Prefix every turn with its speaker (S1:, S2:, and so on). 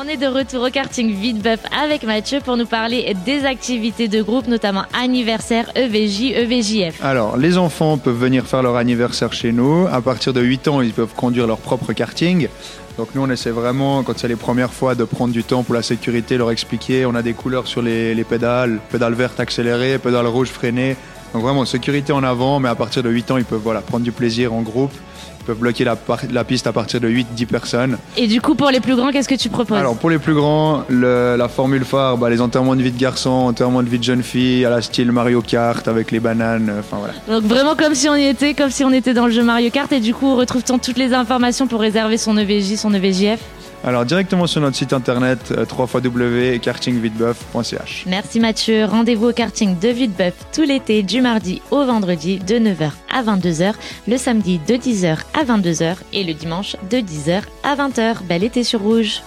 S1: On est de retour au karting vite buff avec Mathieu pour nous parler des activités de groupe, notamment anniversaire, EVJ, EVJF.
S2: Alors, les enfants peuvent venir faire leur anniversaire chez nous. À partir de 8 ans, ils peuvent conduire leur propre karting. Donc nous, on essaie vraiment, quand c'est les premières fois, de prendre du temps pour la sécurité, leur expliquer. On a des couleurs sur les, les pédales, pédale verte accélérée, pédale rouge. Donc vraiment, sécurité en avant, mais à partir de 8 ans, ils peuvent voilà, prendre du plaisir en groupe. Ils peuvent bloquer la, piste à partir de 8-10 personnes.
S1: Et du coup, pour les plus grands, qu'est-ce que tu proposes?
S2: Alors pour les plus grands, le- la formule phare, bah, les enterrements de vie de garçons, enterrements de vie de jeunes filles, à la style Mario Kart avec les bananes, euh, enfin voilà.
S1: Donc vraiment comme si on y était, comme si on était dans le jeu Mario Kart. Et du coup, retrouve-t-on toutes les informations pour réserver son EVJ, son EVJF
S2: Alors directement sur notre site internet euh, www.kartingvitbuff.ch.
S1: Merci Mathieu. Rendez-vous au karting de Vitebeuf tout l'été du mardi au vendredi de 9h à 22h, le samedi de 10h à 22h et le dimanche de 10h à 20h. Bel été sur Rouge.